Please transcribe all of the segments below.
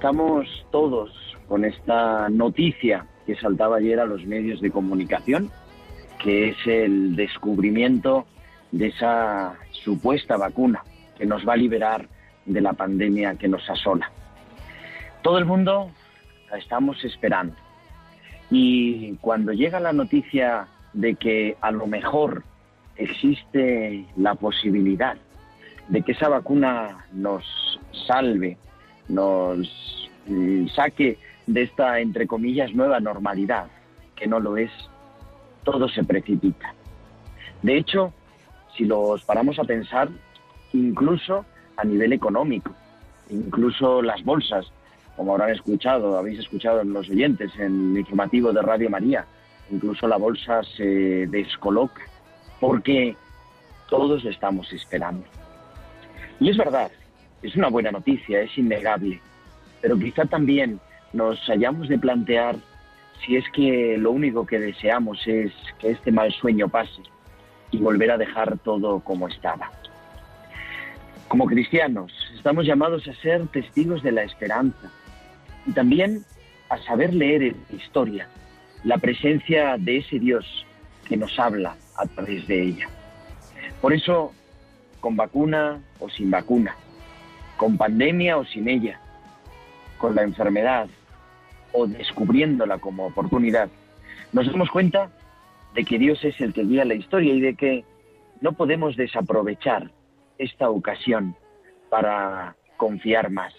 Estamos todos con esta noticia que saltaba ayer a los medios de comunicación, que es el descubrimiento de esa supuesta vacuna que nos va a liberar de la pandemia que nos asola. Todo el mundo la estamos esperando. Y cuando llega la noticia de que a lo mejor existe la posibilidad de que esa vacuna nos salve, nos mm, saque de esta, entre comillas, nueva normalidad, que no lo es, todo se precipita. De hecho, si los paramos a pensar, incluso a nivel económico, incluso las bolsas, como habrán escuchado, habéis escuchado en los oyentes, en el informativo de Radio María, incluso la bolsa se descoloca, porque todos estamos esperando. Y es verdad, es una buena noticia, es innegable, pero quizá también nos hayamos de plantear si es que lo único que deseamos es que este mal sueño pase y volver a dejar todo como estaba. Como cristianos, estamos llamados a ser testigos de la esperanza y también a saber leer en la historia la presencia de ese Dios que nos habla a través de ella. Por eso, con vacuna o sin vacuna, con pandemia o sin ella, con la enfermedad o descubriéndola como oportunidad, nos damos cuenta de que Dios es el que guía la historia y de que no podemos desaprovechar esta ocasión para confiar más.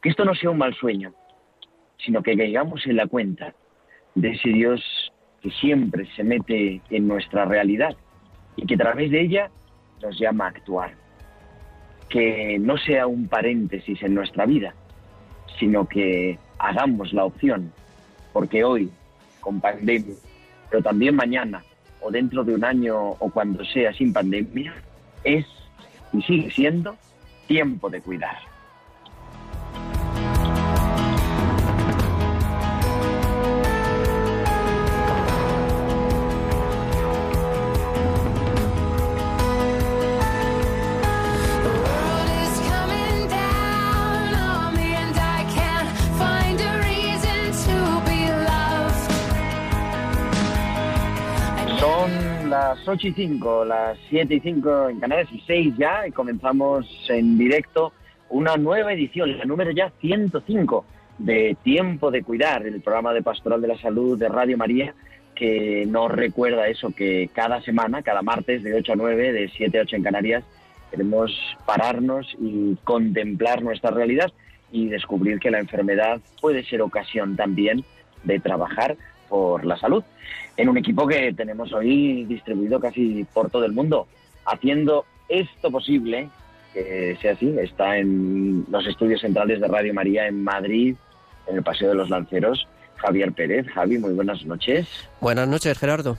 Que esto no sea un mal sueño, sino que caigamos en la cuenta de ese Dios que siempre se mete en nuestra realidad y que a través de ella nos llama a actuar. Que no sea un paréntesis en nuestra vida, sino que hagamos la opción, porque hoy, con pandemia, pero también mañana o dentro de un año o cuando sea sin pandemia, es y sigue siendo tiempo de cuidar. Las 8 y 5, las 7 y 5 en Canarias y 6 ya, y comenzamos en directo una nueva edición, la número ya 105 de Tiempo de Cuidar, el programa de Pastoral de la Salud de Radio María, que nos recuerda eso, que cada semana, cada martes de 8 a 9, de 7 a 8 en Canarias, queremos pararnos y contemplar nuestra realidad y descubrir que la enfermedad puede ser ocasión también de trabajar por la salud. En un equipo que tenemos hoy distribuido casi por todo el mundo, haciendo esto posible, que sea así, está en los estudios centrales de Radio María en Madrid, en el Paseo de los Lanceros, Javier Pérez. Javi, muy buenas noches. Buenas noches, Gerardo.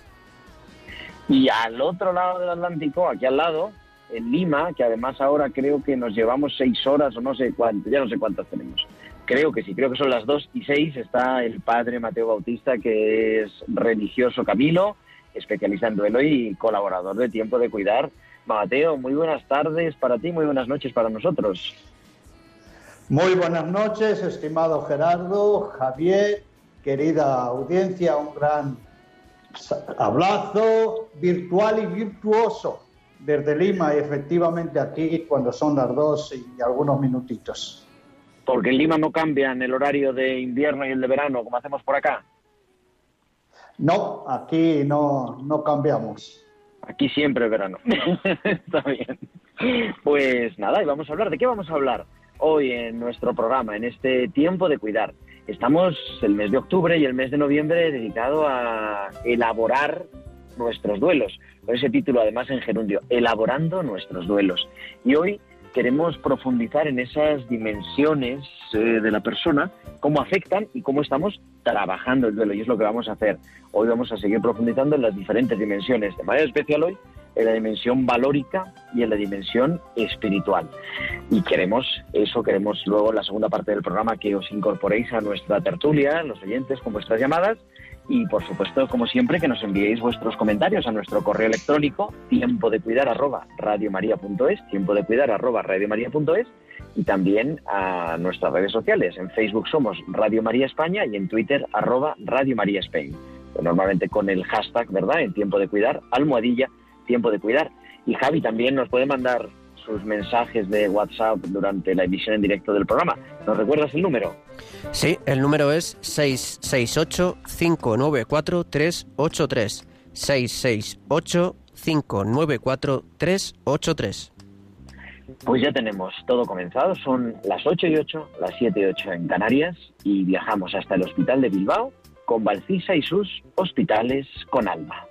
Y al otro lado del Atlántico, aquí al lado, en Lima, que además ahora creo que nos llevamos seis horas o no sé cuánto, ya no sé cuántas tenemos. Creo que sí, creo que son las dos y seis. Está el padre Mateo Bautista, que es religioso Camilo, especialista en duelo y colaborador de Tiempo de Cuidar. Mateo, muy buenas tardes para ti, muy buenas noches para nosotros. Muy buenas noches, estimado Gerardo, Javier, querida audiencia, un gran abrazo virtual y virtuoso desde Lima y efectivamente aquí cuando son las dos y algunos minutitos. Porque en Lima no cambian el horario de invierno y el de verano como hacemos por acá. No, aquí no, no cambiamos. Aquí siempre verano. Está bien. Pues nada, y vamos a hablar. ¿De qué vamos a hablar hoy en nuestro programa, en este tiempo de cuidar? Estamos el mes de octubre y el mes de noviembre dedicado a elaborar nuestros duelos. Con ese título, además, en gerundio, elaborando nuestros duelos. Y hoy queremos profundizar en esas dimensiones eh, de la persona, cómo afectan y cómo estamos trabajando el duelo. Y es lo que vamos a hacer. Hoy vamos a seguir profundizando en las diferentes dimensiones. De manera especial hoy en la dimensión valórica y en la dimensión espiritual. Y queremos eso, queremos luego en la segunda parte del programa que os incorporéis a nuestra tertulia, los oyentes, con vuestras llamadas y por supuesto, como siempre, que nos enviéis vuestros comentarios a nuestro correo electrónico tiempo de cuidar arroba radiomaria.es, tiempo de cuidar arroba radiomaria.es y también a nuestras redes sociales. En Facebook somos Radio María España y en Twitter arroba Radio María Spain. Normalmente con el hashtag, ¿verdad? En tiempo de cuidar, almohadilla, tiempo de cuidar. Y Javi también nos puede mandar sus mensajes de WhatsApp durante la emisión en directo del programa. ¿Nos recuerdas el número? Sí, el número es 668-594-383. 668-594-383. Pues ya tenemos todo comenzado, son las 8 y 8, las 7 y 8 en Canarias y viajamos hasta el Hospital de Bilbao con Valcisa y sus hospitales con alma.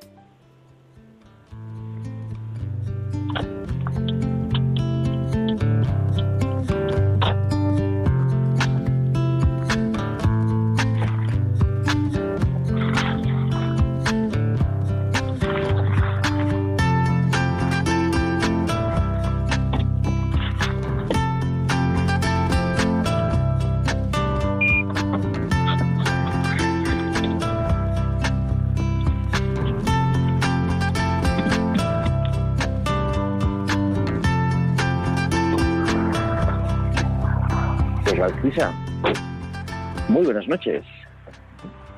Muy buenas noches.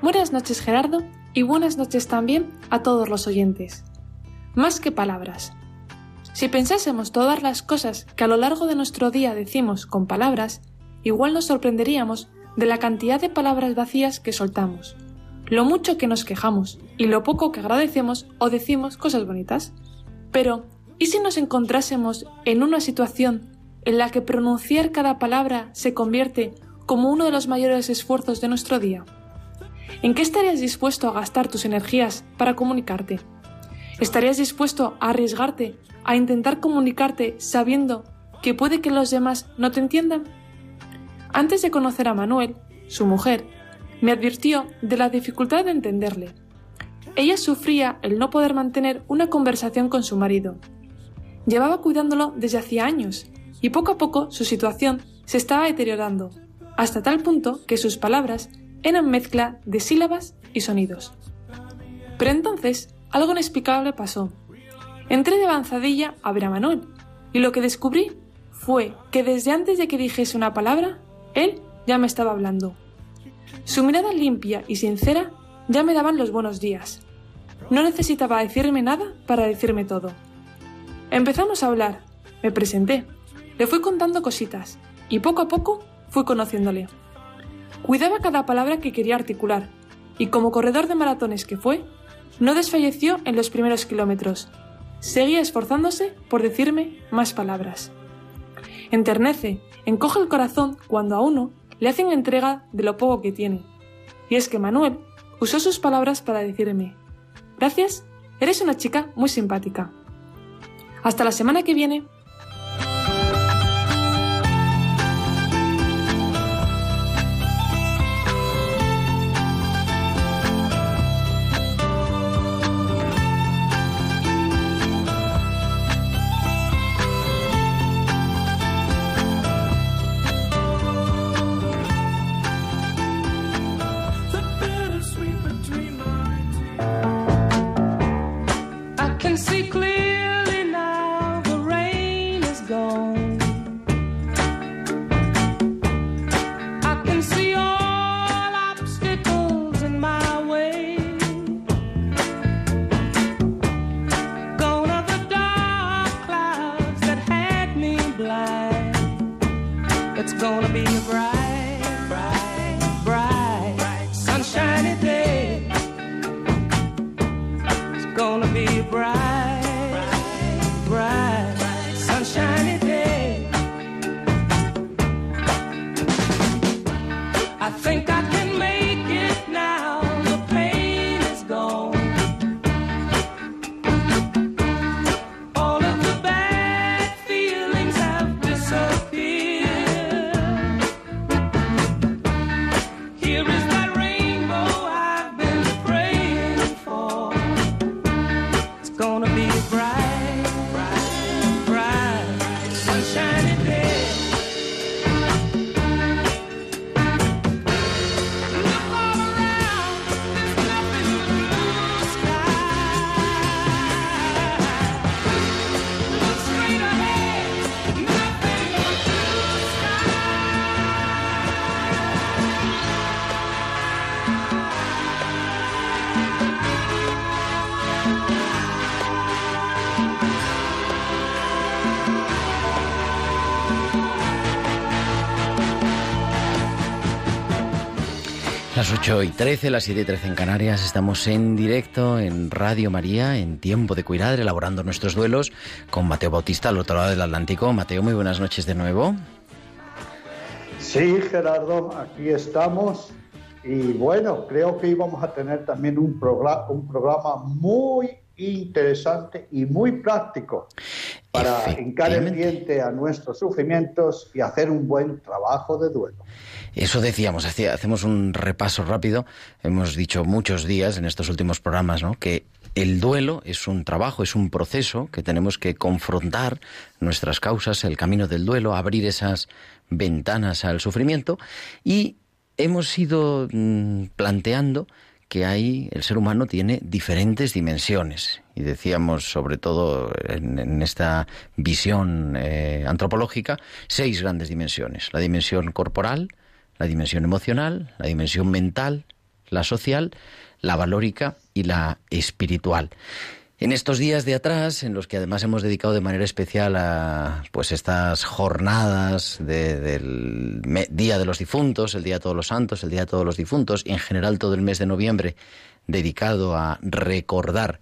Buenas noches Gerardo y buenas noches también a todos los oyentes. Más que palabras. Si pensásemos todas las cosas que a lo largo de nuestro día decimos con palabras, igual nos sorprenderíamos de la cantidad de palabras vacías que soltamos, lo mucho que nos quejamos y lo poco que agradecemos o decimos cosas bonitas. Pero, ¿y si nos encontrásemos en una situación en la que pronunciar cada palabra se convierte como uno de los mayores esfuerzos de nuestro día? ¿En qué estarías dispuesto a gastar tus energías para comunicarte? ¿Estarías dispuesto a arriesgarte a intentar comunicarte sabiendo que puede que los demás no te entiendan? Antes de conocer a Manuel, su mujer, me advirtió de la dificultad de entenderle. Ella sufría el no poder mantener una conversación con su marido. Llevaba cuidándolo desde hacía años y poco a poco su situación se estaba deteriorando, hasta tal punto que sus palabras eran mezcla de sílabas y sonidos. Pero entonces algo inexplicable pasó. Entré de avanzadilla a ver a Manuel, y lo que descubrí fue que desde antes de que dijese una palabra, él ya me estaba hablando. Su mirada limpia y sincera ya me daban los buenos días. No necesitaba decirme nada para decirme todo. Empezamos a hablar, me presenté, le fui contando cositas y poco a poco fui conociéndole. Cuidaba cada palabra que quería articular y como corredor de maratones que fue, no desfalleció en los primeros kilómetros. Seguía esforzándose por decirme más palabras. Enternece, encoge el corazón cuando a uno le hacen entrega de lo poco que tiene. Y es que Manuel usó sus palabras para decirme, gracias, eres una chica muy simpática. Hasta la semana que viene. Las 8 y 13, las 7 y 13 en Canarias, estamos en directo en Radio María, en Tiempo de Cuidar, elaborando nuestros duelos con Mateo Bautista al otro lado del Atlántico. Mateo, muy buenas noches de nuevo. Sí, Gerardo, aquí estamos. Y bueno, creo que íbamos a tener también un, programa, un programa muy interesante y muy práctico para hincar el diente a nuestros sufrimientos y hacer un buen trabajo de duelo. Eso decíamos, hacemos un repaso rápido. Hemos dicho muchos días en estos últimos programas ¿no? que el duelo es un trabajo, es un proceso que tenemos que confrontar nuestras causas, el camino del duelo, abrir esas ventanas al sufrimiento y hemos ido mm, planteando que hay, el ser humano tiene diferentes dimensiones. Y decíamos, sobre todo en, en esta visión eh, antropológica, seis grandes dimensiones. La dimensión corporal, la dimensión emocional, la dimensión mental, la social, la valórica y la espiritual. En estos días de atrás, en los que además hemos dedicado de manera especial a pues estas jornadas de- del Día de los Difuntos, el Día de Todos los Santos, el Día de Todos los Difuntos, y en general todo el mes de noviembre dedicado a recordar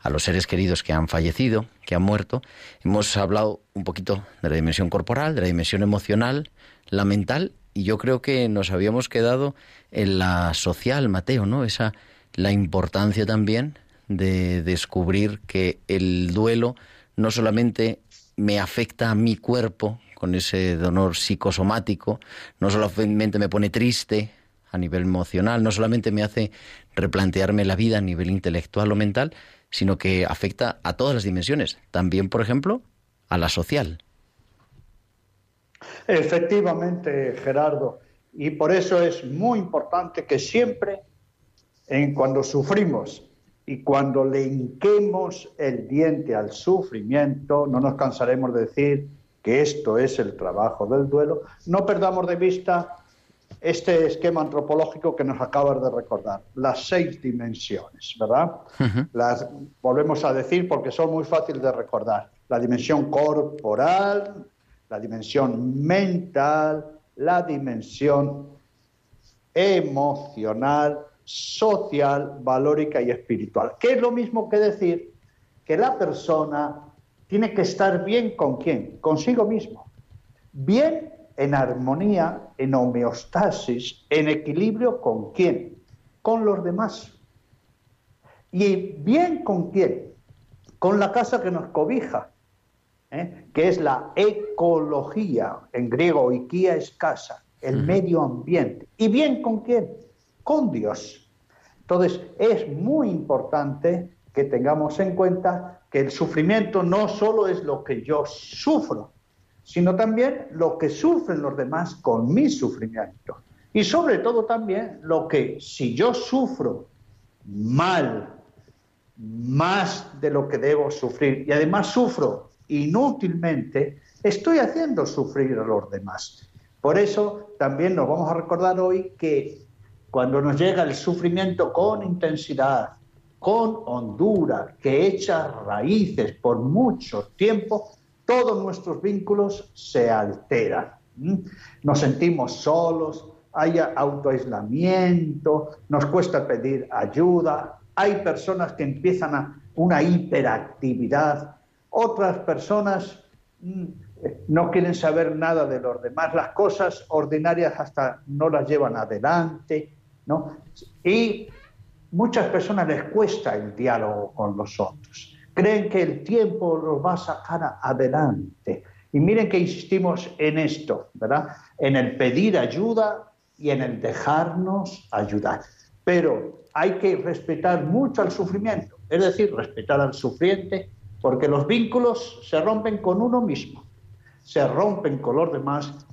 a los seres queridos que han fallecido, que han muerto, hemos hablado un poquito de la dimensión corporal, de la dimensión emocional, la mental, y yo creo que nos habíamos quedado en la social, Mateo, ¿no? Esa la importancia también de descubrir que el duelo no solamente me afecta a mi cuerpo con ese dolor psicosomático, no solamente me pone triste a nivel emocional, no solamente me hace replantearme la vida a nivel intelectual o mental, sino que afecta a todas las dimensiones, también, por ejemplo, a la social. Efectivamente, Gerardo. Y por eso es muy importante que siempre, en cuando sufrimos y cuando le hinquemos el diente al sufrimiento, no nos cansaremos de decir que esto es el trabajo del duelo, no perdamos de vista este esquema antropológico que nos acabas de recordar, las seis dimensiones, ¿verdad? Las volvemos a decir porque son muy fáciles de recordar. La dimensión corporal, la dimensión mental, la dimensión emocional, social, valórica y espiritual. Que es lo mismo que decir que la persona tiene que estar bien con quién, consigo mismo. Bien en armonía, en homeostasis, en equilibrio con quién, con los demás. Y bien con quién, con la casa que nos cobija, ¿eh? que es la ecología, en griego ikia es casa, el medio ambiente. ¿Y bien con quién? Con Dios. Entonces, es muy importante que tengamos en cuenta que el sufrimiento no solo es lo que yo sufro, sino también lo que sufren los demás con mi sufrimiento. Y sobre todo también lo que si yo sufro mal más de lo que debo sufrir y además sufro inútilmente, estoy haciendo sufrir a los demás. Por eso también nos vamos a recordar hoy que cuando nos llega el sufrimiento con intensidad, con hondura, que echa raíces por mucho tiempo, todos nuestros vínculos se alteran. ¿m? Nos sentimos solos, hay autoaislamiento, nos cuesta pedir ayuda, hay personas que empiezan a una hiperactividad, otras personas mm, eh, no quieren saber nada de los demás, las cosas ordinarias hasta no las llevan adelante, ¿no? Y muchas personas les cuesta el diálogo con los otros. Creen que el tiempo los va a sacar adelante. Y miren que insistimos en esto, ¿verdad? En el pedir ayuda y en el dejarnos ayudar. Pero hay que respetar mucho al sufrimiento, es decir, respetar al sufriente, porque los vínculos se rompen con uno mismo, se rompen con los demás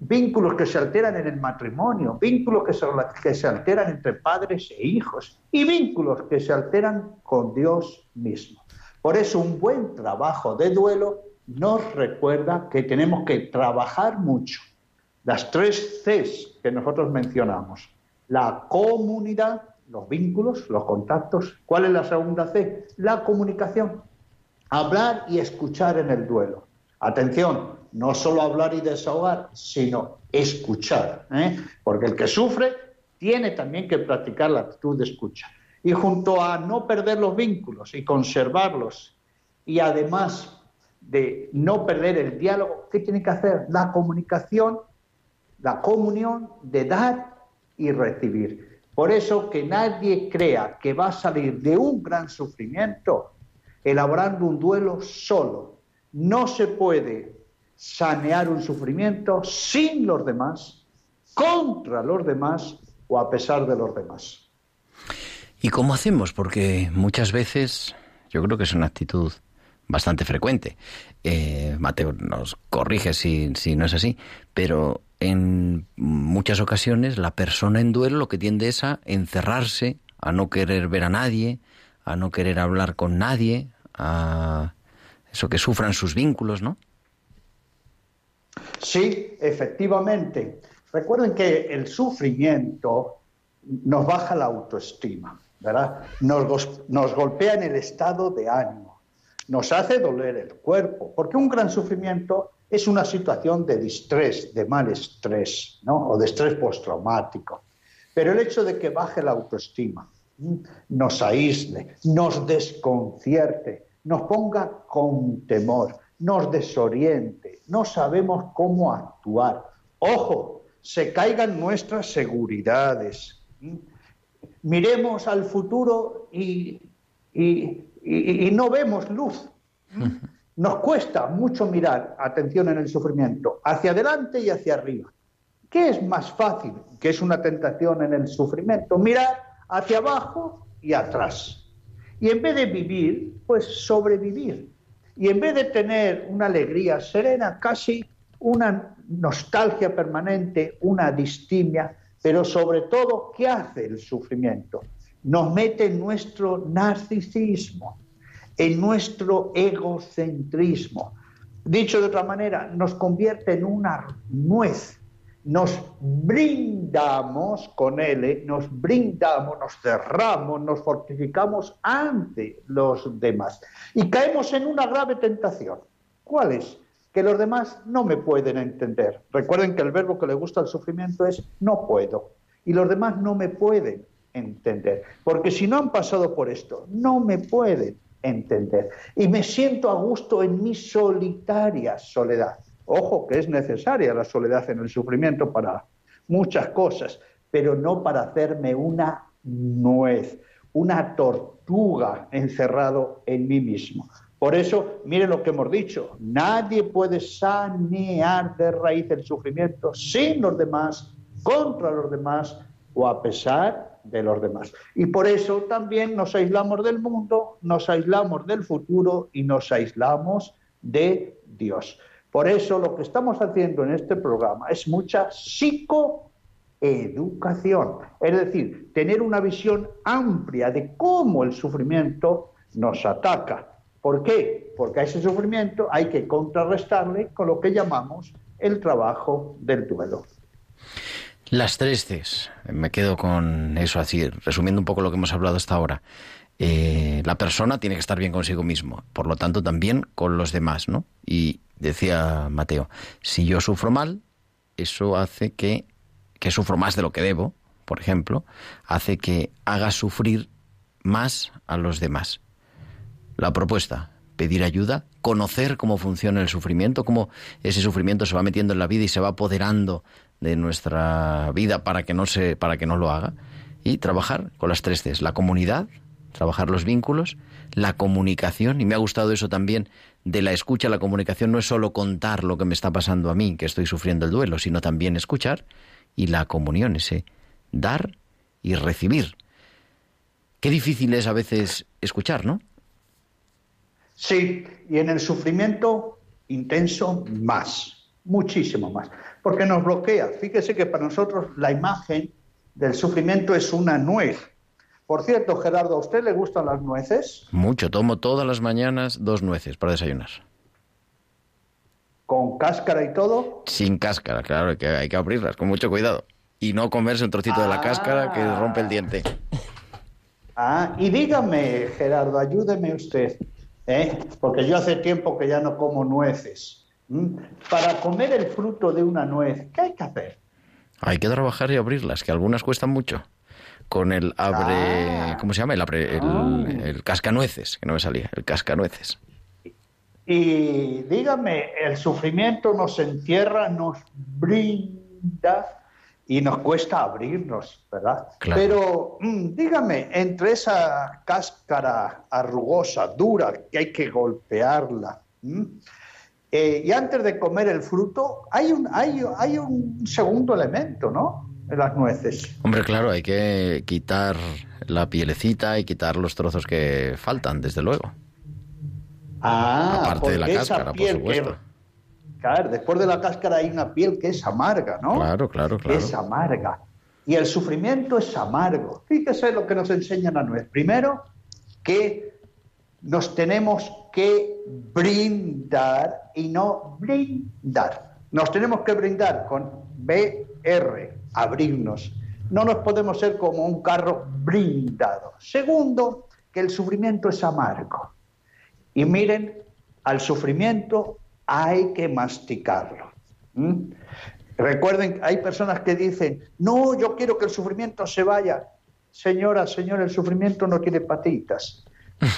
vínculos que se alteran en el matrimonio, vínculos que se, que se alteran entre padres e hijos y vínculos que se alteran con Dios mismo. Por eso un buen trabajo de duelo nos recuerda que tenemos que trabajar mucho. Las tres Cs que nosotros mencionamos, la comunidad, los vínculos, los contactos. ¿Cuál es la segunda C? La comunicación. Hablar y escuchar en el duelo. Atención, no solo hablar y desahogar, sino escuchar. ¿eh? Porque el que sufre tiene también que practicar la actitud de escucha. Y junto a no perder los vínculos y conservarlos, y además de no perder el diálogo, ¿qué tiene que hacer? La comunicación, la comunión de dar y recibir. Por eso que nadie crea que va a salir de un gran sufrimiento elaborando un duelo solo. No se puede sanear un sufrimiento sin los demás, contra los demás o a pesar de los demás. ¿Y cómo hacemos? Porque muchas veces, yo creo que es una actitud bastante frecuente. Eh, Mateo nos corrige si, si no es así, pero en muchas ocasiones la persona en duelo lo que tiende es a encerrarse, a no querer ver a nadie, a no querer hablar con nadie, a eso que sufran sus vínculos, ¿no? Sí, efectivamente. Recuerden que el sufrimiento nos baja la autoestima, ¿verdad? Nos, golpea en el estado de ánimo, nos hace doler el cuerpo, porque un gran sufrimiento es una situación de distrés, de mal estrés, ¿no? O de estrés postraumático. Pero el hecho de que baje la autoestima. Nos aísle, nos desconcierte, nos ponga con temor, nos desoriente, no sabemos cómo actuar. Ojo, se caigan nuestras seguridades. Miremos al futuro y- y no vemos luz. Nos cuesta mucho mirar, atención en el sufrimiento, hacia adelante y hacia arriba. ¿Qué es más fácil? Que es una tentación en el sufrimiento. Mirar hacia abajo y atrás. Y en vez de vivir, pues sobrevivir. Y en vez de tener una alegría serena, casi una nostalgia permanente, una distimia, pero sobre todo, ¿qué hace el sufrimiento? Nos mete en nuestro narcisismo, en nuestro egocentrismo. Dicho de otra manera, nos convierte en una nuez. Nos brindamos con él, ¿eh? nos brindamos, nos cerramos, nos fortificamos ante los demás. Y caemos en una grave tentación. ¿Cuál es? Que los demás no me pueden entender. Recuerden que el verbo que le gusta al sufrimiento es no puedo. Y los demás no me pueden entender. Porque si no han pasado por esto, no me pueden entender. Y me siento a gusto en mi solitaria soledad. Ojo que es necesaria la soledad en el sufrimiento para muchas cosas, pero no para hacerme una nuez, una tortuga encerrado en mí mismo. Por eso, miren lo que hemos dicho, nadie puede sanear de raíz el sufrimiento sin los demás, contra los demás o a pesar de los demás. Y por eso también nos aislamos del mundo, nos aislamos del futuro y nos aislamos de Dios. Por eso lo que estamos haciendo en este programa es mucha educación. Es decir, tener una visión amplia de cómo el sufrimiento nos ataca. ¿Por qué? Porque a ese sufrimiento hay que contrarrestarle con lo que llamamos el trabajo del duelo. Las tres Cs. Me quedo con eso así, resumiendo un poco lo que hemos hablado hasta ahora. Eh, la persona tiene que estar bien consigo mismo, por lo tanto también con los demás, ¿no? Y decía Mateo, si yo sufro mal, eso hace que, que sufro más de lo que debo, por ejemplo, hace que haga sufrir más a los demás. La propuesta, pedir ayuda, conocer cómo funciona el sufrimiento, cómo ese sufrimiento se va metiendo en la vida y se va apoderando de nuestra vida para que no se, para que no lo haga, y trabajar con las tres Cs, la comunidad, trabajar los vínculos, la comunicación, y me ha gustado eso también de la escucha, la comunicación no es solo contar lo que me está pasando a mí, que estoy sufriendo el duelo, sino también escuchar, y la comunión, ese dar y recibir. Qué difícil es a veces escuchar, ¿no? Sí, y en el sufrimiento intenso más, muchísimo más, porque nos bloquea. Fíjese que para nosotros la imagen del sufrimiento es una nuez. Por cierto, Gerardo, ¿a usted le gustan las nueces? Mucho, tomo todas las mañanas dos nueces para desayunar. ¿Con cáscara y todo? Sin cáscara, claro, que, hay que abrirlas con mucho cuidado. Y no comerse un trocito de la cáscara que rompe el diente. Ah, y dígame, Gerardo, ayúdeme usted, ¿eh? porque yo hace tiempo que ya no como nueces. Para comer el fruto de una nuez, ¿qué hay que hacer? Hay que trabajar y abrirlas, que algunas cuestan mucho. Con el abre... Ah. ¿Cómo se llama? El abre... El, Ah. el cascanueces, que no me salía. El cascanueces. Y dígame, el sufrimiento nos encierra, nos brinda y nos cuesta abrirnos, ¿verdad? Claro. Pero mm, dígame, entre esa cáscara arrugosa, dura, que hay que golpearla, ¿m? eh, y antes de comer el fruto, hay un, hay, hay un segundo elemento, ¿no? En las nueces. Hombre, claro, hay que quitar la pielecita y quitar los trozos que faltan, desde luego. Ah, Aparte de la cáscara, por que- supuesto. Claro, después de la cáscara hay una piel que es amarga, ¿no? Claro, claro, claro. Es amarga. Y el sufrimiento es amargo. Fíjese lo que nos enseña la nuez. Primero, que nos tenemos que brindar y no brindar. Nos tenemos que brindar con BR, abrirnos. No nos podemos ser como un carro brindado. Segundo, que el sufrimiento es amargo. Y miren, al sufrimiento hay que masticarlo. Recuerden, hay personas que dicen, no, yo quiero que el sufrimiento se vaya. Señora, señor, el sufrimiento no tiene patitas.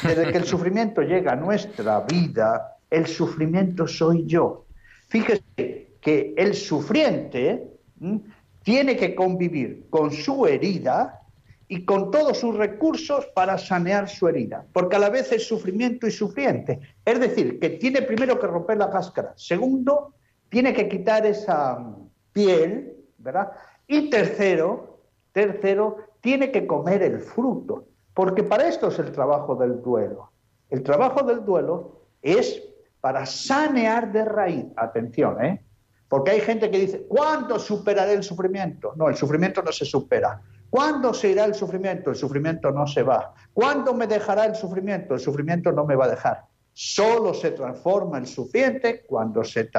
Desde que el sufrimiento llega a nuestra vida, el sufrimiento soy yo. Fíjese que el sufriente. Tiene que convivir con su herida y con todos sus recursos para sanear su herida, porque a la vez es sufrimiento y sufriente. Es decir, que tiene primero que romper la cáscara, segundo, tiene que quitar esa mm, piel, ¿verdad? Y tercero, tercero, tiene que comer el fruto, porque para esto es el trabajo del duelo. El trabajo del duelo es para sanear de raíz, atención, ¿eh? Porque hay gente que dice, ¿cuándo superaré el sufrimiento? No, el sufrimiento no se supera. ¿Cuándo se irá el sufrimiento? El sufrimiento no se va. ¿Cuándo me dejará el sufrimiento? El sufrimiento no me va a dejar. Solo se transforma el sufriente cuando se,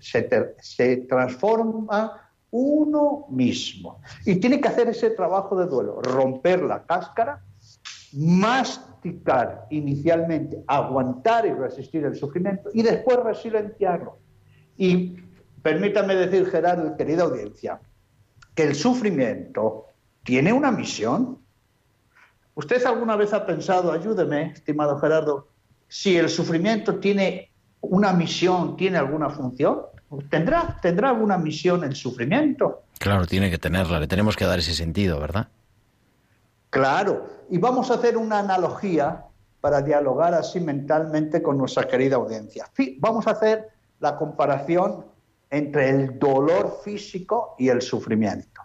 se se transforma uno mismo. Y tiene que hacer ese trabajo de duelo, romper la cáscara, masticar inicialmente, aguantar y resistir el sufrimiento y después resilenciarlo. Y permítame decir, Gerardo, querida audiencia, que el sufrimiento tiene una misión. ¿Usted alguna vez ha pensado, ayúdeme, estimado Gerardo, si el sufrimiento tiene una misión, tiene alguna función? ¿Tendrá, ¿Tendrá alguna misión el sufrimiento? Claro, tiene que tenerla, le tenemos que dar ese sentido, ¿verdad? Claro, y vamos a hacer una analogía para dialogar así mentalmente con nuestra querida audiencia. Vamos a hacer la comparación entre el dolor físico y el sufrimiento.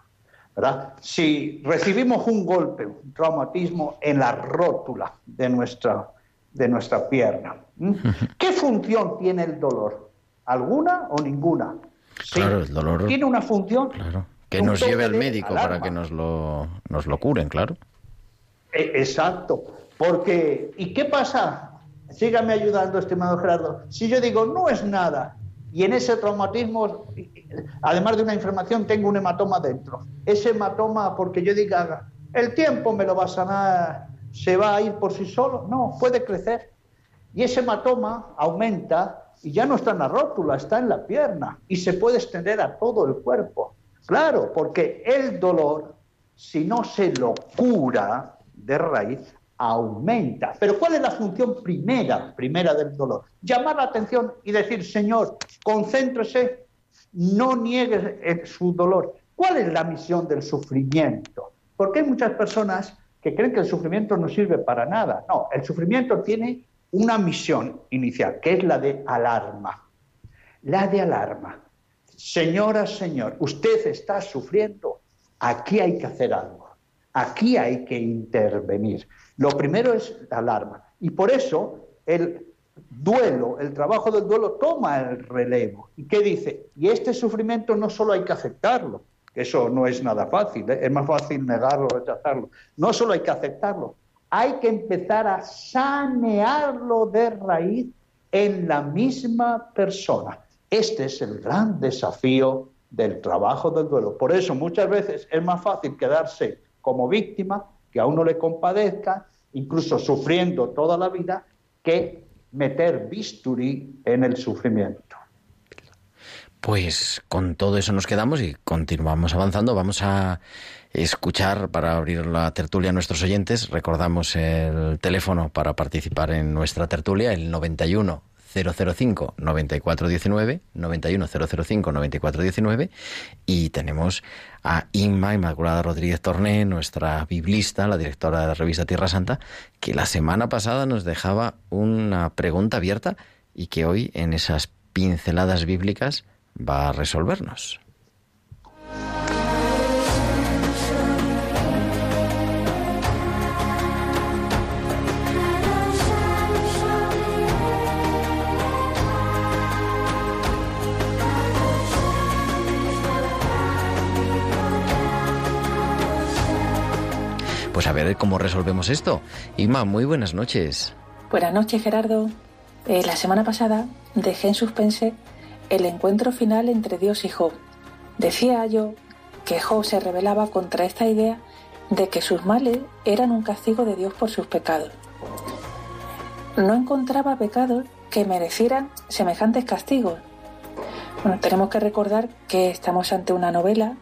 ¿verdad? Si recibimos un golpe, un traumatismo en la rótula de nuestra, de nuestra pierna. ¿qué función tiene el dolor? ¿Alguna o ninguna? Sí. Claro, el dolor- ¿Tiene una función? Claro. Que Un nos lleve al médico para que nos lo, nos lo curen, claro. E- Exacto, porque ¿y qué pasa? Sígame ayudando, estimado Gerardo. Si yo digo no es nada y en ese traumatismo, además de una inflamación, tengo un hematoma dentro. Ese hematoma, porque yo diga el tiempo me lo va a sanar, se va a ir por sí solo, no, puede crecer. Y ese hematoma aumenta y ya no está en la rótula, está en la pierna y se puede extender a todo el cuerpo. Claro, porque el dolor, si no se lo cura de raíz, aumenta. Pero ¿cuál es la función primera, primera del dolor? Llamar la atención y decir, Señor, concéntrese, no niegue eh, su dolor. ¿Cuál es la misión del sufrimiento? Porque hay muchas personas que creen que el sufrimiento no sirve para nada. No, el sufrimiento tiene una misión inicial, que es la de alarma. La de alarma. Señora, señor, usted está sufriendo, aquí hay que hacer algo, aquí hay que intervenir. Lo primero es la alarma. Y por eso el duelo, el trabajo del duelo toma el relevo. ¿Y qué dice? Y este sufrimiento no solo hay que aceptarlo, eso no es nada fácil, ¿eh? es más fácil negarlo, rechazarlo. No solo hay que aceptarlo, hay que empezar a sanearlo de raíz en la misma persona. Este es el gran desafío del trabajo del duelo. Por eso muchas veces es más fácil quedarse como víctima, que a uno le compadezca, incluso sufriendo toda la vida, que meter bisturí en el sufrimiento. Pues con todo eso nos quedamos y continuamos avanzando. Vamos a escuchar para abrir la tertulia a nuestros oyentes. Recordamos el teléfono para participar en nuestra tertulia, el 91 005 9419, 91 005 9419 y tenemos a Inma Inmaculada Rodríguez Torné, nuestra biblista, la directora de la revista Tierra Santa, que la semana pasada nos dejaba una pregunta abierta y que hoy en esas pinceladas bíblicas va a resolvernos. Pues a ver cómo resolvemos esto. Inma, muy buenas noches. Buenas noches, Gerardo. Eh, la semana pasada dejé en suspense el encuentro final entre Dios y Job. Decía yo que Job se rebelaba contra esta idea de que sus males eran un castigo de Dios por sus pecados. No encontraba pecados que merecieran semejantes castigos. Bueno, tenemos que recordar que estamos ante una novela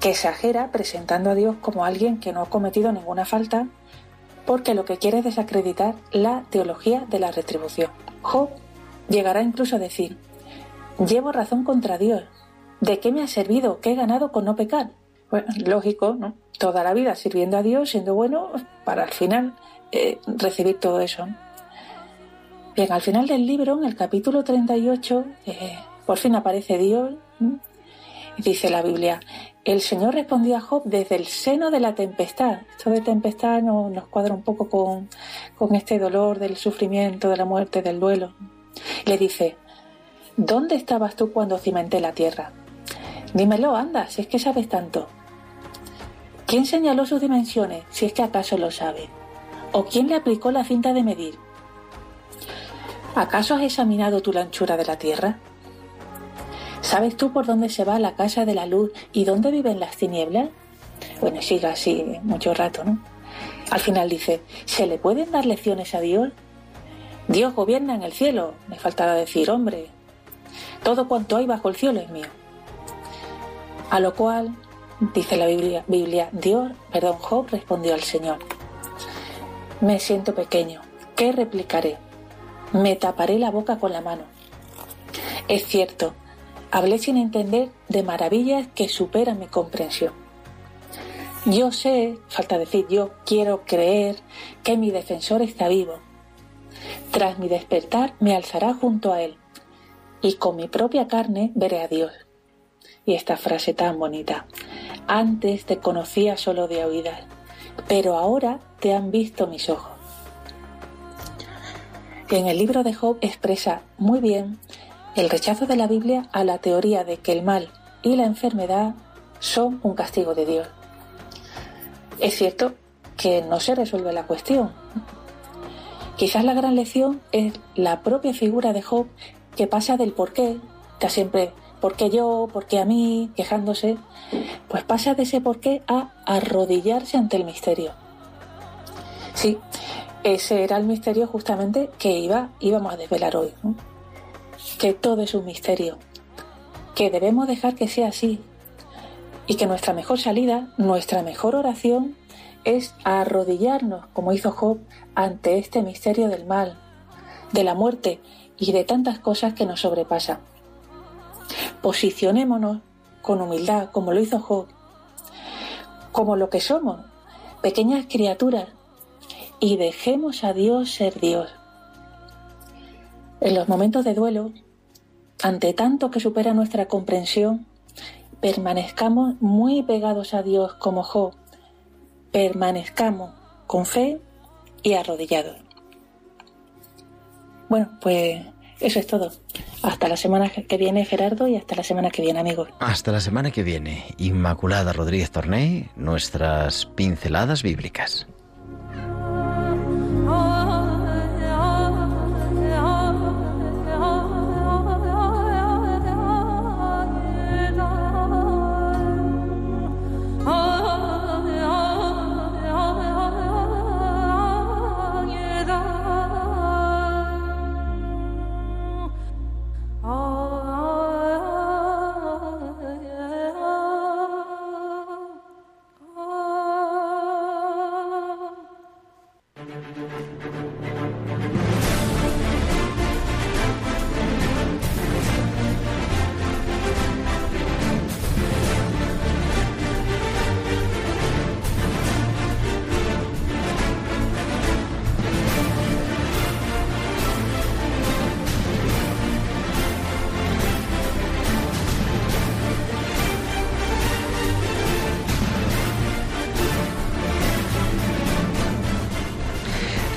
que exagera presentando a Dios como alguien que no ha cometido ninguna falta porque lo que quiere es desacreditar la teología de la retribución. Job llegará incluso a decir, llevo razón contra Dios, ¿de qué me ha servido? ¿Qué he ganado con no pecar? Bueno, lógico, ¿no? Toda la vida sirviendo a Dios, siendo bueno, para al final eh, recibir todo eso. Bien, al final del libro, en el capítulo 38, eh, por fin aparece Dios. Dice la Biblia, el Señor respondió a Job desde el seno de la tempestad. Esto de tempestad no- nos cuadra un poco con, con este dolor del sufrimiento, de la muerte, del duelo. Le dice, ¿dónde estabas tú cuando cimenté la tierra? Dímelo, anda, si es que sabes tanto. ¿Quién señaló sus dimensiones, si es que acaso lo sabe? ¿O quién le aplicó la cinta de medir? ¿Acaso has examinado tú la anchura de la tierra? ¿Sabes tú por dónde se va la casa de la luz y dónde viven las tinieblas? Bueno, sigue así mucho rato, ¿no? Al final dice, ¿se le pueden dar lecciones a Dios? Dios gobierna en el cielo, me faltará decir, hombre. Todo cuanto hay bajo el cielo es mío. A lo cual, dice la Biblia, Biblia Dios, perdón, Job respondió al Señor. Me siento pequeño, ¿qué replicaré? Me taparé la boca con la mano. Es cierto, hablé sin entender de maravillas que superan mi comprensión. Yo sé, falta decir, yo quiero creer que mi defensor está vivo. Tras mi despertar me alzará junto a él y con mi propia carne veré a Dios. Y esta frase tan bonita. Antes te conocía solo de oídas, pero ahora te han visto mis ojos. En el libro de Job expresa muy bien el rechazo de la Biblia a la teoría de que el mal y la enfermedad son un castigo de Dios. Es cierto que no se resuelve la cuestión. Quizás la gran lección es la propia figura de Job que pasa del por qué, que siempre ¿por qué yo? ¿por qué a mí? quejándose, pues pasa de ese por qué a arrodillarse ante el misterio. Sí, ese era el misterio justamente que iba, íbamos a desvelar hoy. Que todo es un misterio, que debemos dejar que sea así y que nuestra mejor salida, nuestra mejor oración es arrodillarnos, como hizo Job, ante este misterio del mal, de la muerte y de tantas cosas que nos sobrepasan. Posicionémonos con humildad, como lo hizo Job, como lo que somos, pequeñas criaturas, y dejemos a Dios ser Dios. En los momentos de duelo, ante tanto que supera nuestra comprensión, permanezcamos muy pegados a Dios como Job, permanezcamos con fe y arrodillados. Bueno, pues eso es todo. Hasta la semana que viene, Gerardo, y hasta la semana que viene, amigos. Hasta la semana que viene, Inmaculada Rodríguez Torney, nuestras pinceladas bíblicas.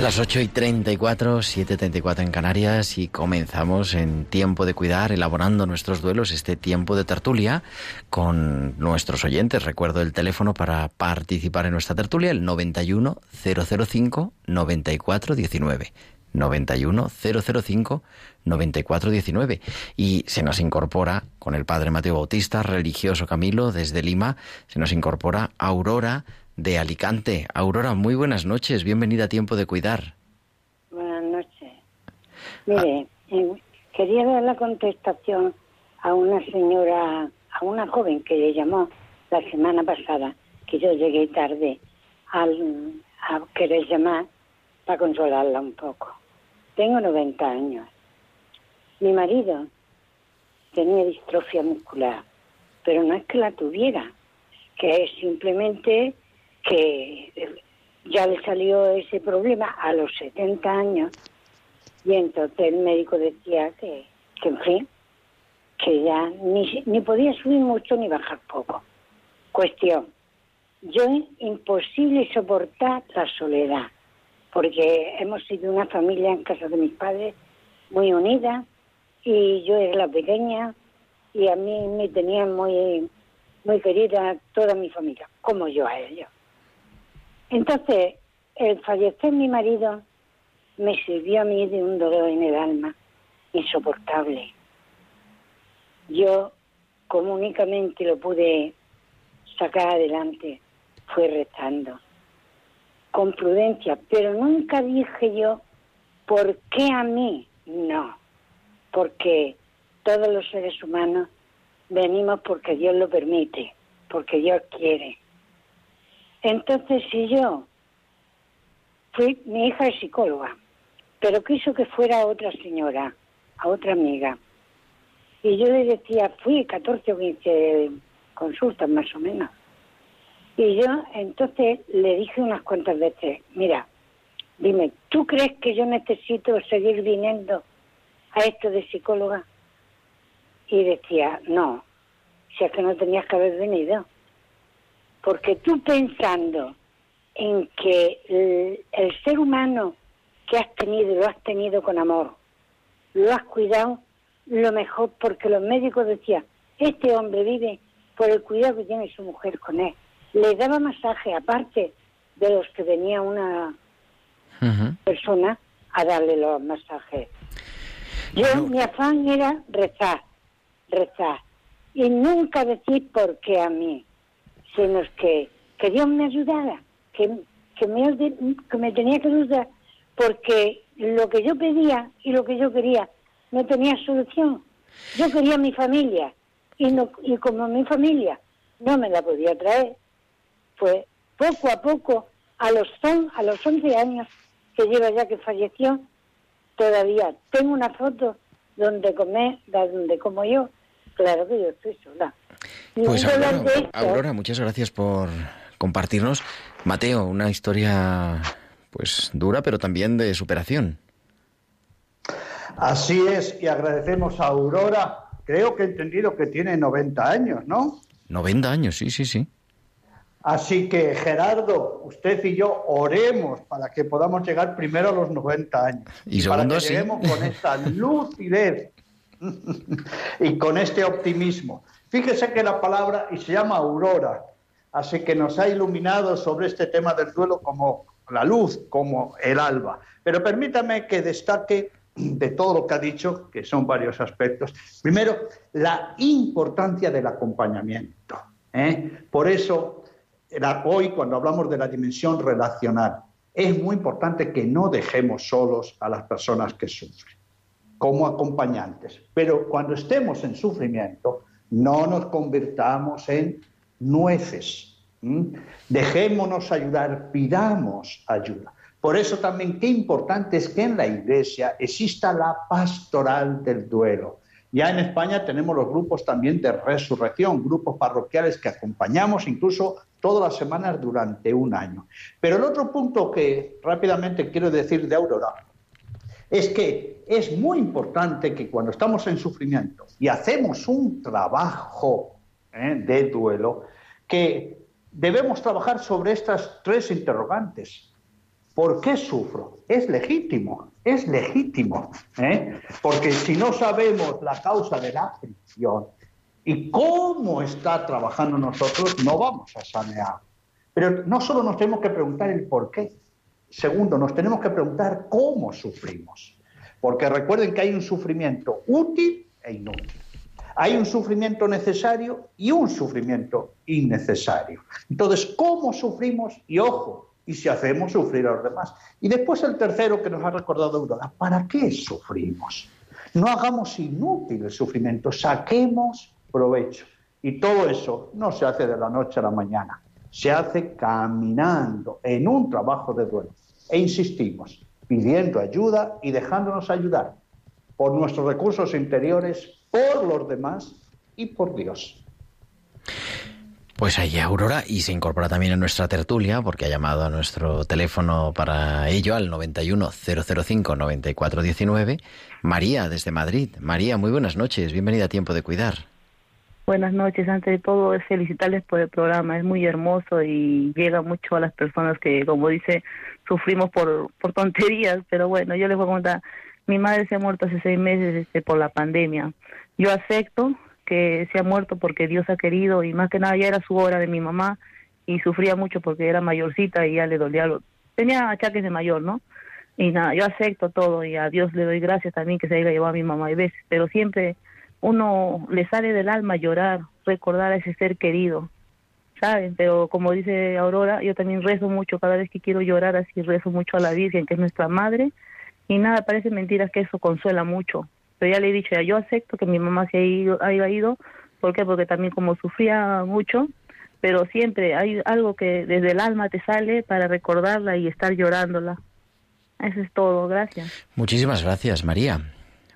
Las 8 y 34, 7.34 en Canarias y comenzamos en tiempo de cuidar, elaborando nuestros duelos, este tiempo de tertulia con nuestros oyentes. Recuerdo el teléfono para participar en nuestra tertulia, el 91 005 9419. 91 005 9419 y se nos incorpora con el padre Mateo Bautista, religioso Camilo desde Lima, se nos incorpora Aurora de Alicante. Aurora, muy buenas noches, bienvenida a Tiempo de Cuidar. Buenas noches. Mire, eh, quería dar la contestación a una señora, a una joven que le llamó la semana pasada, que yo llegué tarde al, a querer llamar para consolarla un poco. Tengo 90 años. Mi marido tenía distrofia muscular, pero no es que la tuviera, que es simplemente que ya le salió ese problema a los 70 años y entonces el médico decía que, que en fin, que ya ni, ni podía subir mucho ni bajar poco. Cuestión, yo es imposible soportar la soledad, porque hemos sido una familia en casa de mis padres muy unida y yo era la pequeña y a mí me tenían muy, muy querida toda mi familia, como yo a ellos. Entonces, el fallecer mi marido me sirvió a mí de un dolor en el alma insoportable. Yo, como únicamente lo pude sacar adelante, fue rezando, con prudencia, pero nunca dije yo, ¿por qué a mí? No, porque todos los seres humanos venimos porque Dios lo permite, porque Dios quiere. Entonces, si yo fui, mi hija es psicóloga, pero quiso que fuera a otra señora, a otra amiga. Y yo le decía, fui 14 o 15 consultas más o menos. Y yo entonces le dije unas cuantas veces, mira, dime, ¿tú crees que yo necesito seguir viniendo a esto de psicóloga? Y decía, no, si es que no tenías que haber venido. Porque tú pensando en que el, el ser humano que has tenido, lo has tenido con amor, lo has cuidado lo mejor, porque los médicos decían, este hombre vive por el cuidado que tiene su mujer con él. Le daba masaje, aparte de los que venía una persona a darle los masajes. Yo, mi afán era rezar, rezar. Y nunca decir por qué a mí, sino que, que Dios me ayudara, que, que, me, que me tenía que ayudar, porque lo que yo pedía y lo que yo quería no tenía solución. Yo quería mi familia, y, no, y como mi familia no me la podía traer, pues poco a poco, a los, on- a los 11 años que lleva ya que falleció, todavía tengo una foto donde come, donde como yo, claro que yo estoy sola. Y Pues Aurora, esto, Aurora, muchas gracias por compartirnos. Mateo, una historia pues dura, pero también de superación. Así es, y agradecemos a Aurora. Creo que he entendido que tiene 90 años, ¿no? 90 años, sí, sí, sí. Así que, Gerardo, usted y yo oremos para que podamos llegar primero a los 90 años. Y para segundo, que sí. lleguemos con esta lucidez y con este optimismo. Fíjese que la palabra, y se llama Aurora, así que nos ha iluminado sobre este tema del duelo como la luz, como el alba. Pero permítame que destaque de todo lo que ha dicho, que son varios aspectos. Primero, la importancia del acompañamiento. ¿eh? Por eso, hoy cuando hablamos de la dimensión relacional, es muy importante que no dejemos solos a las personas que sufren como acompañantes. Pero cuando estemos en sufrimiento, no nos convirtamos en nueces. ¿m? Dejémonos ayudar, pidamos ayuda. Por eso también qué importante es que en la iglesia exista la pastoral del duelo. Ya en España tenemos los grupos también de resurrección, grupos parroquiales que acompañamos incluso todas las semanas durante un año. Pero el otro punto que rápidamente quiero decir de Aurora es que es muy importante que cuando estamos en sufrimiento y hacemos un trabajo ¿eh? de duelo, que debemos trabajar sobre estas tres interrogantes. ¿Por qué sufro? Es legítimo, es legítimo, ¿eh? porque si no sabemos la causa de la aflicción y cómo está trabajando nosotros, no vamos a sanear. Pero no solo nos tenemos que preguntar el por qué, Segundo, nos tenemos que preguntar cómo sufrimos. Porque recuerden que hay un sufrimiento útil e inútil. Hay un sufrimiento necesario y un sufrimiento innecesario. Entonces, ¿cómo sufrimos? Y ojo, y si hacemos sufrir a los demás. Y después el tercero que nos ha recordado Aurora, ¿para qué sufrimos? No hagamos inútil el sufrimiento, saquemos provecho. Y todo eso no se hace de la noche a la mañana, se hace caminando en un trabajo de duelo. E insistimos, pidiendo ayuda y dejándonos ayudar por nuestros recursos interiores, por los demás y por Dios. Pues ahí Aurora y se incorpora también en nuestra tertulia porque ha llamado a nuestro teléfono para ello al 91-005-9419. María desde Madrid. María, muy buenas noches. Bienvenida a Tiempo de Cuidar. Buenas noches. Antes de todo, es felicitarles por el programa. Es muy hermoso y llega mucho a las personas que, como dice, sufrimos por, por tonterías. Pero bueno, yo les voy a contar. Mi madre se ha muerto hace seis meses este, por la pandemia. Yo acepto que se ha muerto porque Dios ha querido y más que nada ya era su hora de mi mamá y sufría mucho porque era mayorcita y ya le dolía. Lo... Tenía achaques de mayor, ¿no? Y nada, yo acepto todo y a Dios le doy gracias también que se haya llevado a mi mamá y veces, pero siempre uno le sale del alma llorar, recordar a ese ser querido, ¿saben? Pero como dice Aurora, yo también rezo mucho, cada vez que quiero llorar así rezo mucho a la Virgen, que es nuestra madre, y nada, parece mentira que eso consuela mucho. Pero ya le he dicho, ya, yo acepto que mi mamá se haya ido, haya ido, ¿por qué? Porque también como sufría mucho, pero siempre hay algo que desde el alma te sale para recordarla y estar llorándola. Eso es todo, gracias. Muchísimas gracias, María.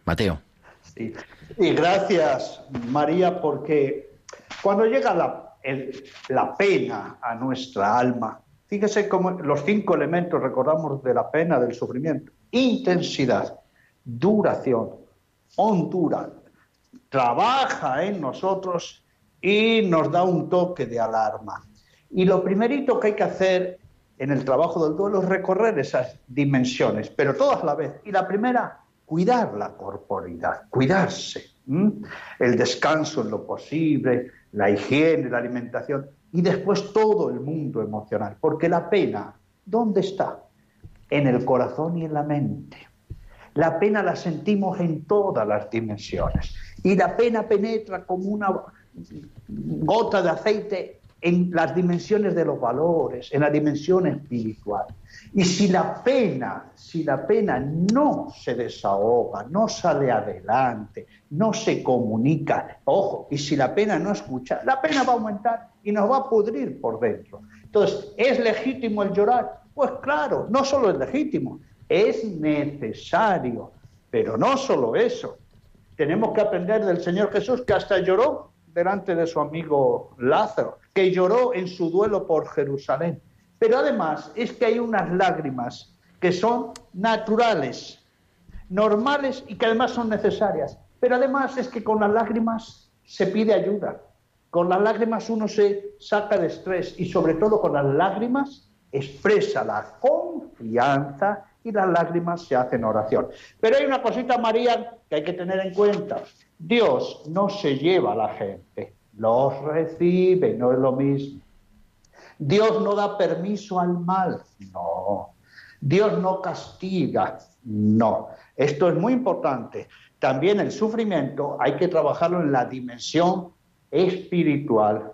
Mateo. Sí. Y gracias, María, porque cuando llega la, el- la pena a nuestra alma, fíjese cómo los cinco elementos recordamos de la pena, del sufrimiento. Intensidad, duración, hondura, trabaja en nosotros y nos da un toque de alarma. Y lo primerito que hay que hacer en el trabajo del duelo es recorrer esas dimensiones, pero todas a la vez. Y la primera, cuidar la corporalidad, cuidarse. El descanso en lo posible, la higiene, la alimentación y después todo el mundo emocional. Porque la pena, ¿dónde está? En el corazón y en la mente. La pena la sentimos en todas las dimensiones. Y la pena penetra como una gota de aceite en las dimensiones de los valores, en la dimensión espiritual. Y si la pena, si la pena no se desahoga, no sale adelante, no se comunica, ojo, y si la pena no escucha, la pena va a aumentar y nos va a pudrir por dentro. Entonces, ¿es legítimo el llorar? Pues claro, no solo es legítimo, es necesario. Pero no solo eso. Tenemos que aprender del Señor Jesús que hasta lloró delante de su amigo Lázaro, que lloró en su duelo por Jerusalén. Pero además es que hay unas lágrimas que son naturales, normales y que además son necesarias. Pero además es que con las lágrimas se pide ayuda. Con las lágrimas uno se saca de estrés y sobre todo con las lágrimas expresa la confianza y las lágrimas se hacen oración. Pero hay una cosita, María, que hay que tener en cuenta. Dios no se lleva a la gente, los recibe, no es lo mismo. Dios no da permiso al mal, no. Dios no castiga, no. Esto es muy importante. También el sufrimiento hay que trabajarlo en la dimensión espiritual,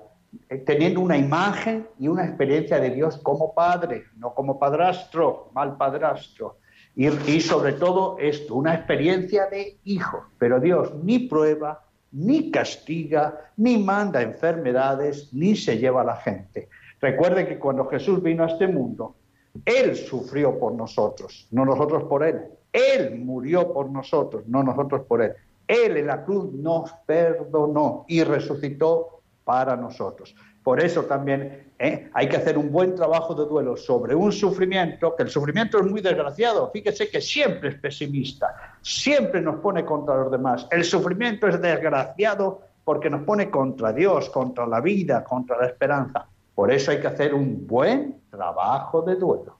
eh, teniendo una imagen y una experiencia de Dios como padre, no como padrastro, mal padrastro. Y, y sobre todo esto, una experiencia de hijo. Pero Dios ni prueba, ni castiga, ni manda enfermedades, ni se lleva a la gente. Recuerde que cuando Jesús vino a este mundo, Él sufrió por nosotros, no nosotros por Él. Él murió por nosotros, no nosotros por Él. Él en la cruz nos perdonó y resucitó para nosotros. Por eso también ¿eh? hay que hacer un buen trabajo de duelo sobre un sufrimiento, que el sufrimiento es muy desgraciado. Fíjese que siempre es pesimista, siempre nos pone contra los demás. El sufrimiento es desgraciado porque nos pone contra Dios, contra la vida, contra la esperanza. Por eso hay que hacer un buen trabajo de duelo.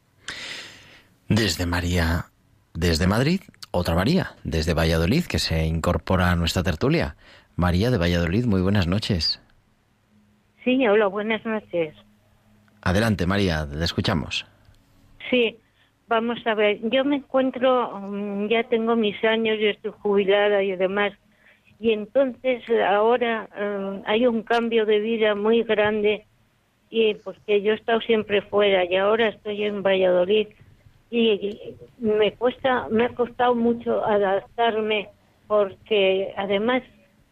Desde María, desde Madrid, otra María, desde Valladolid, que se incorpora a nuestra tertulia. María de Valladolid, muy buenas noches. Sí, hola, buenas noches. Adelante, María, te escuchamos. Sí, vamos a ver, yo me encuentro, mm, ya tengo mis años, yo estoy jubilada y demás, y entonces ahora eh, hay un cambio de vida muy grande, y porque yo he estado siempre fuera y ahora estoy en Valladolid, y me cuesta, me ha costado mucho adaptarme, porque además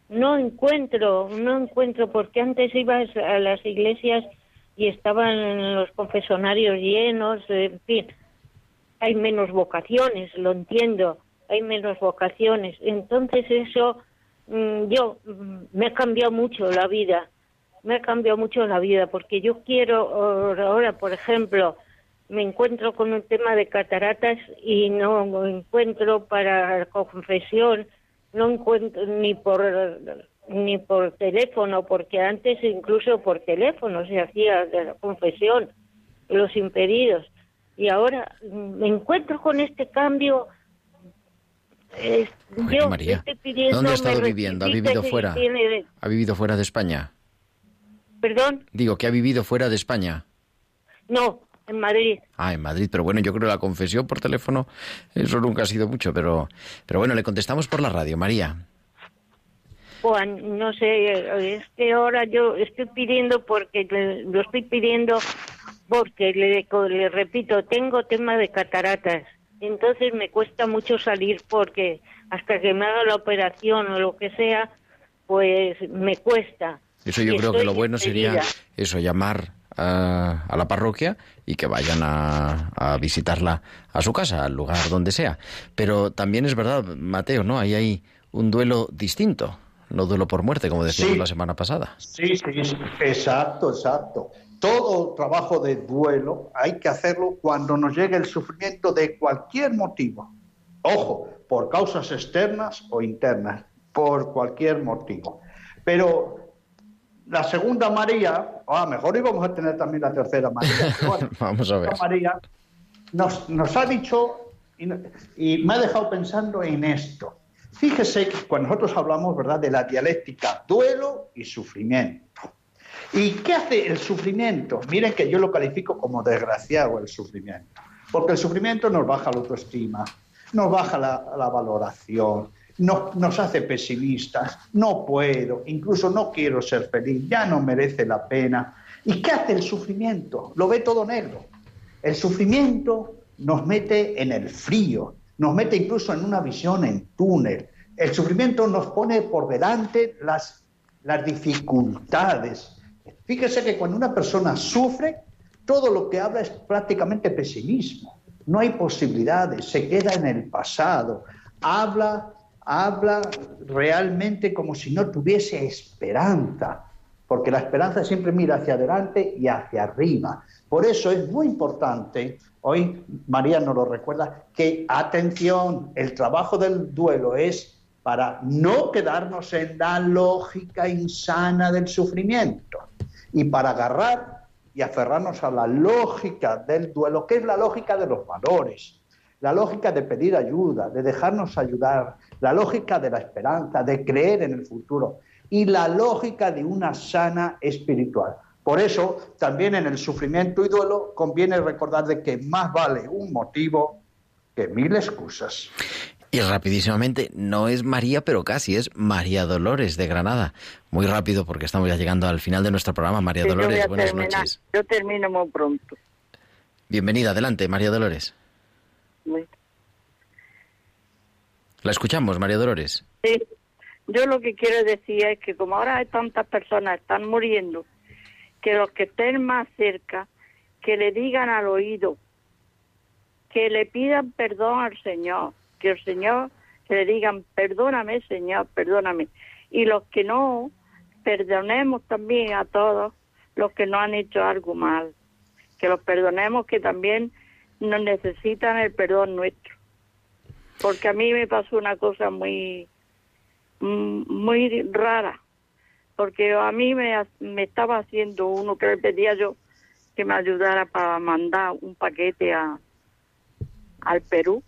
no encuentro, no encuentro, porque antes ibas a las iglesias y estaban los confesonarios llenos, en fin, hay menos vocaciones, lo entiendo, hay menos vocaciones. Entonces eso, mm, yo, mm, me ha cambiado mucho la vida, me ha cambiado mucho la vida, porque yo quiero ahora, por ejemplo, me encuentro con un tema de cataratas y no encuentro para confesión, no encuentro ni por ni por teléfono, porque antes incluso por teléfono se hacía de la confesión, los impedidos. Y ahora me encuentro con este cambio. Yo María, estoy pidiendo ¿dónde ha estado viviendo? ¿Ha vivido fuera? tiene- ¿Ha vivido fuera de España? Perdón, Digo, que ha vivido fuera de España. no, en Madrid. Ah, en Madrid, pero bueno, yo creo que la confesión por teléfono, eso nunca ha sido mucho, pero, pero bueno, le contestamos por la radio, María. Juan, no sé, es que ahora yo estoy pidiendo porque lo estoy pidiendo porque le, le repito, tengo tema de cataratas, entonces me cuesta mucho salir porque hasta que me haga la operación o lo que sea, pues me cuesta. Eso yo Y creo que lo bueno sería eso, llamar a, a la parroquia y que vayan a, a visitarla a su casa, al lugar donde sea. Pero también es verdad, Mateo, ¿no? Ahí hay un duelo distinto, no duelo por muerte, como decíamos Sí. la semana pasada. Sí, sí, sí, exacto, exacto. Todo trabajo de duelo hay que hacerlo cuando nos llegue el sufrimiento de cualquier motivo. Ojo, por causas externas o internas, por cualquier motivo. Pero la segunda María, ah, mejor íbamos a tener también la tercera María. bueno, Vamos a ver. María nos, nos ha dicho y, y me ha dejado pensando en esto. Fíjese que cuando nosotros hablamos, ¿verdad?, de la dialéctica duelo y sufrimiento. ¿Y qué hace el sufrimiento? Miren que yo lo califico como desgraciado el sufrimiento, porque el sufrimiento nos baja la autoestima, nos baja la, la valoración, nos, hace pesimistas, no puedo, incluso no quiero ser feliz, ya no merece la pena. ¿Y qué hace el sufrimiento? Lo ve todo negro. El sufrimiento nos mete en el frío, nos mete incluso en una visión en túnel. El sufrimiento nos pone por delante las, las dificultades. Fíjese que cuando una persona sufre, todo lo que habla es prácticamente pesimismo. No hay posibilidades, se queda en el pasado. Habla, habla realmente como si no tuviese esperanza, porque la esperanza siempre mira hacia adelante y hacia arriba. Por eso es muy importante, hoy María nos lo recuerda, que atención, el trabajo del duelo es para no quedarnos en la lógica insana del sufrimiento y para agarrar y aferrarnos a la lógica del duelo, que es la lógica de los valores, la lógica de pedir ayuda, de dejarnos ayudar, la lógica de la esperanza, de creer en el futuro y la lógica de una sana espiritual. Por eso, también en el sufrimiento y duelo conviene recordar de que más vale un motivo que mil excusas. Y rapidísimamente, no es María, pero casi es María Dolores de Granada. Muy rápido porque estamos ya llegando al final de nuestro programa. María Sí, Dolores, buenas terminar. noches. Yo termino muy pronto. Bienvenida, adelante, María Dolores. La escuchamos, María Dolores. Sí, yo lo que quiero decir es que como ahora hay tantas personas están muriendo, que los que estén más cerca, que le digan al oído, que le pidan perdón al Señor, que el Señor que le digan, perdóname Señor, perdóname. Y los que no, perdonemos también a todos los que no han hecho algo mal, que los perdonemos que también nos necesitan el perdón nuestro. Porque a mí me pasó una cosa muy, mm, muy rara, porque a mí me, me estaba haciendo uno que le pedía yo que me ayudara para mandar un paquete a, al Perú,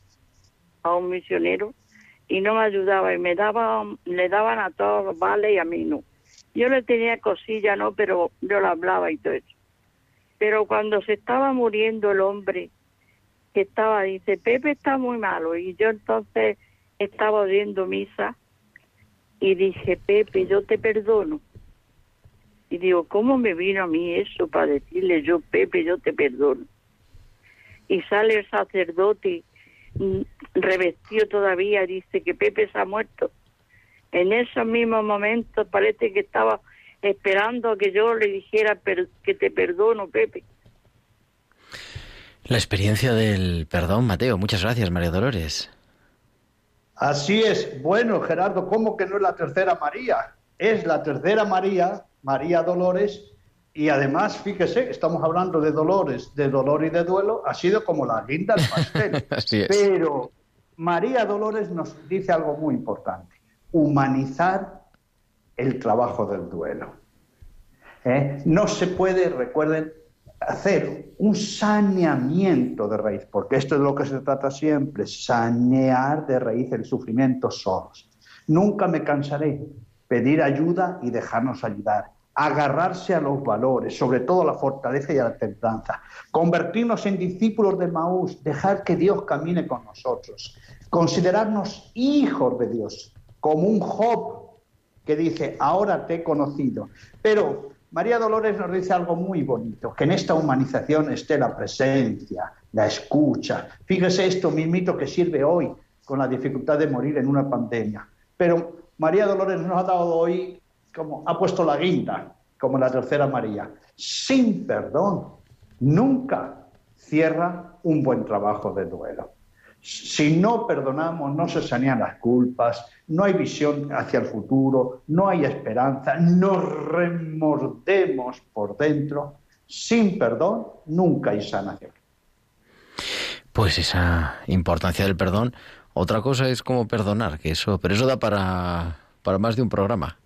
a un misionero, y no me ayudaba, y me daban, le daban a todos vale y a mí no. Yo le tenía cosilla, no, pero yo le hablaba y todo eso. Pero cuando se estaba muriendo el hombre, que estaba, dice, Pepe está muy malo, y yo entonces estaba oyendo misa, y dije, Pepe, yo te perdono. Y digo, ¿cómo me vino a mí eso para decirle yo, Pepe, yo te perdono? Y sale el sacerdote mm, revestido todavía, dice que Pepe se ha muerto. En esos mismos momentos parece que estaba esperando a que yo le dijera que te perdono, Pepe. La experiencia del perdón, Mateo. Muchas gracias, María Dolores. Así es. Bueno, Gerardo, ¿cómo que no es la tercera María? Es la tercera María, María Dolores, y además, fíjese, estamos hablando de dolores, de dolor y de duelo, ha sido como la guinda del pastel. Así es. Pero María Dolores nos dice algo muy importante, humanizar el trabajo del duelo. ¿Eh? No se puede, recuerden, hacer un saneamiento de raíz, porque esto es lo que se trata siempre, sanear de raíz el sufrimiento solos. Nunca me cansaré pedir ayuda y dejarnos ayudar, agarrarse a los valores, sobre todo a la fortaleza y a la templanza, convertirnos en discípulos de Maús, dejar que Dios camine con nosotros, considerarnos hijos de Dios, como un Job que dice, ahora te he conocido. Pero María Dolores nos dice algo muy bonito, que en esta humanización esté la presencia, la escucha. Fíjese esto mismito que sirve hoy con la dificultad de morir en una pandemia. Pero María Dolores nos ha dado hoy, como ha puesto la guinda, como la tercera María. Sin perdón, nunca cierra un buen trabajo de duelo. Si no perdonamos, no se sanean las culpas, no hay visión hacia el futuro, no hay esperanza, nos remordemos por dentro. Sin perdón, nunca hay sanación. Pues esa importancia del perdón. Otra cosa es cómo perdonar, que eso, pero eso da para, para más de un programa.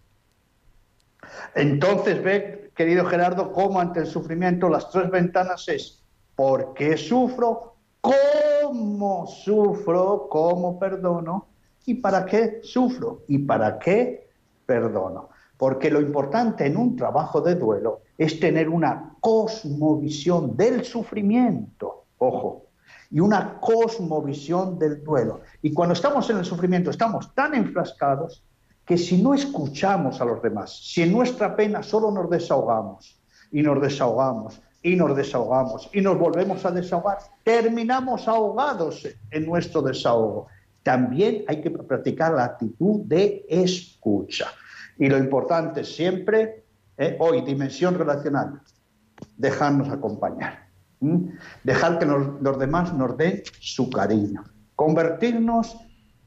Entonces ve, querido Gerardo, cómo ante el sufrimiento las tres ventanas es ¿por qué sufro? ¿Cómo sufro? ¿Cómo perdono? ¿Y para qué sufro? ¿Y para qué perdono? Porque lo importante en un trabajo de duelo es tener una cosmovisión del sufrimiento, ojo, y una cosmovisión del duelo. Y cuando estamos en el sufrimiento estamos tan enfrascados que si no escuchamos a los demás, si en nuestra pena solo nos desahogamos y nos desahogamos y nos desahogamos y nos volvemos a desahogar, terminamos ahogados en nuestro desahogo. También hay que practicar la actitud de escucha. Y lo importante siempre, eh, hoy, dimensión relacional, dejarnos acompañar. Dejar que nos- los demás nos den su cariño. Convertirnos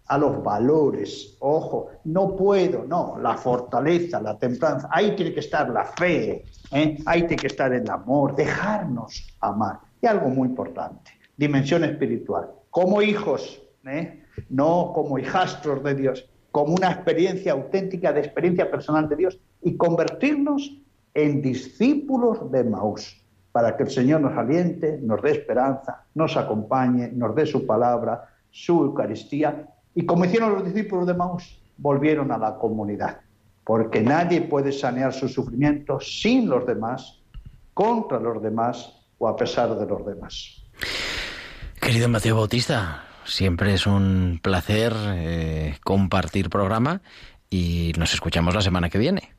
a los valores. Ojo, no puedo, no, la fortaleza, la templanza. Ahí tiene que estar la fe, ¿eh? ahí tiene que estar el amor, dejarnos amar. Y algo muy importante, dimensión espiritual. Como hijos, ¿eh? no como hijastros de Dios, como una experiencia auténtica de experiencia personal de Dios y convertirnos en discípulos de Maús, para que el Señor nos aliente, nos dé esperanza, nos acompañe, nos dé su palabra, su Eucaristía. Y como hicieron los discípulos de Maús, volvieron a la comunidad, porque nadie puede sanear su sufrimiento sin los demás, contra los demás o a pesar de los demás. Querido Mateo Bautista, siempre es un placer eh, compartir programa y nos escuchamos la semana que viene.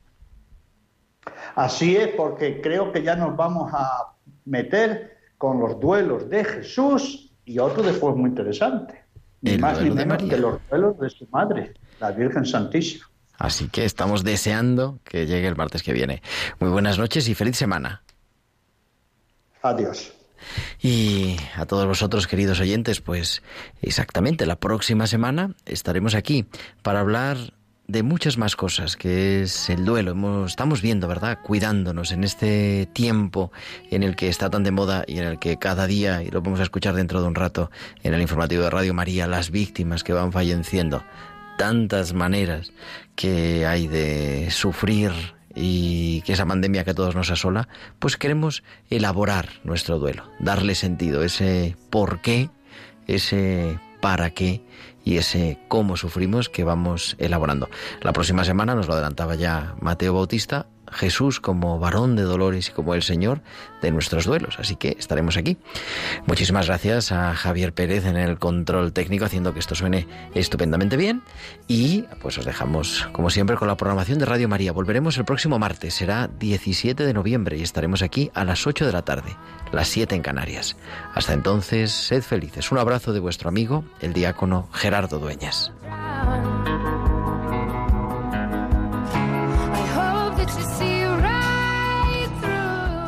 Así es, porque creo que ya nos vamos a meter con los duelos de Jesús y otro después muy interesante. Ni más ni menos que los duelos de su madre, la Virgen Santísima. Así que estamos deseando que llegue el martes que viene. Muy buenas noches y feliz semana. Adiós. Y a todos vosotros, queridos oyentes, pues exactamente, la próxima semana estaremos aquí para hablar de muchas más cosas, que es el duelo. Estamos viendo, ¿verdad? Cuidándonos en este tiempo en el que está tan de moda y en el que cada día, y lo vamos a escuchar dentro de un rato en el informativo de Radio María, las víctimas que van falleciendo. Tantas maneras que hay de sufrir y que esa pandemia que a todos nos asola, pues queremos elaborar nuestro duelo, darle sentido, ese por qué, ese para qué y ese cómo sufrimos que vamos elaborando. La próxima semana nos lo adelantaba ya Mateo Bautista, Jesús como varón de dolores y como el Señor de nuestros duelos. Así que estaremos aquí. Muchísimas gracias a Javier Pérez en el control técnico haciendo que esto suene estupendamente bien. Y pues os dejamos, como siempre, con la programación de Radio María. Volveremos el próximo martes, será 17 de noviembre y estaremos aquí a las 8 de la tarde, las 7 en Canarias. Hasta entonces, sed felices. Un abrazo de vuestro amigo, el diácono Gerardo Dueñas.